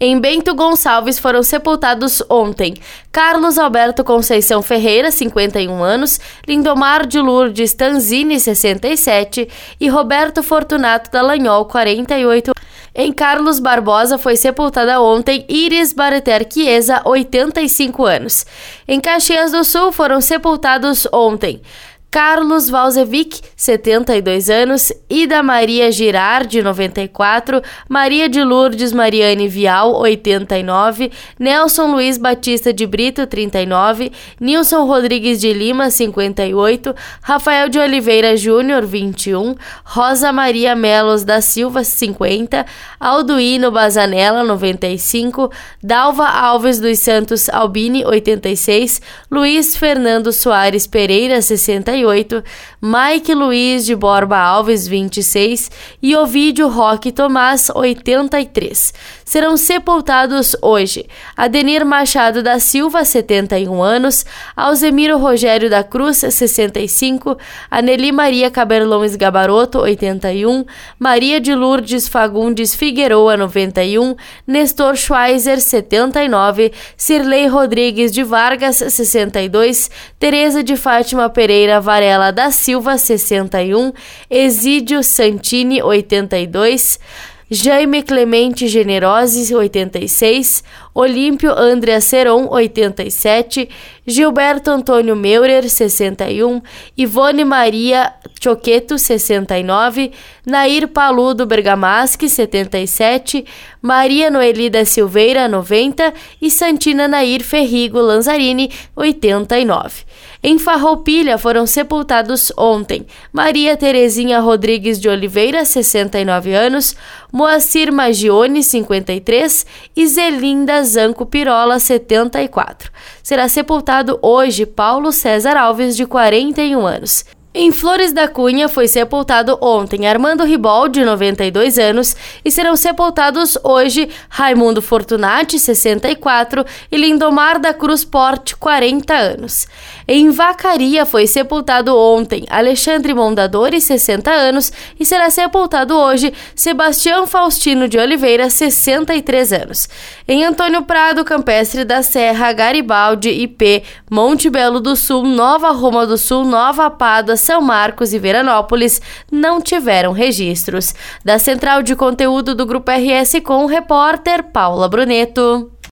Em Bento Gonçalves foram sepultados ontem Carlos Alberto Conceição Ferreira, 51 anos, Lindomar de Lourdes Tanzini, 67 e Roberto Fortunato Dallagnol, 48 em Carlos Barbosa foi sepultada ontem Iris Bareter Chiesa, 85 anos. Em Caxias do Sul foram sepultados ontem Carlos Valzevic, 72 anos, Ida Maria Girardi, 94, Maria de Lourdes Mariane Vial, 89, Nelson Luiz Batista de Brito, 39, Nilson Rodrigues de Lima, 58, Rafael de Oliveira Júnior, 21, Rosa Maria Melos da Silva, 50, Alduíno Bazanella, 95, Dalva Alves dos Santos Albini, 86, Luiz Fernando Soares Pereira, 61, 38, Mike Luiz de Borba Alves, 26 e Ovídio Roque Tomás, 83. Serão sepultados hoje Adenir Machado da Silva, 71 anos, Alzemiro Rogério da Cruz, 65, Aneli Maria Caberlões Gabaroto, 81, Maria de Lourdes Fagundes Figueroa, 91, Nestor Schweizer, 79, Cirlei Rodrigues de Vargas, 62, Tereza de Fátima Pereira Varela da Silva, 61, Exídio Santini, 82, Jaime Clemente Generosi, 86, Olímpio Andrea Seron, 87, Gilberto Antônio Meurer, 61, Ivone Maria Choqueto, 69, Nair Paludo Bergamaschi, 77, Maria Noeli da Silveira, 90 e Santina Nair Ferrigo Lanzarini, 89. Em Farroupilha foram sepultados ontem Maria Terezinha Rodrigues de Oliveira, 69 anos, Moacir Magione, 53 e Zelinda Zanco Pirola, 74. Será sepultado hoje Paulo César Alves, de 41 anos. Em Flores da Cunha foi sepultado ontem Armando Ribol, de 92 anos, e serão sepultados hoje Raimundo Fortunati, 64, e Lindomar da Cruz Porte, 40 anos. Em Vacaria foi sepultado ontem Alexandre Mondadori, 60 anos, e será sepultado hoje Sebastião Faustino de Oliveira, 63 anos. Em Antônio Prado, Campestre da Serra, Garibaldi, IP, Monte Belo do Sul, Nova Roma do Sul, Nova Pádua, são Marcos e Veranópolis não tiveram registros. Da central de conteúdo do Grupo RS com o repórter Paula Bruneto.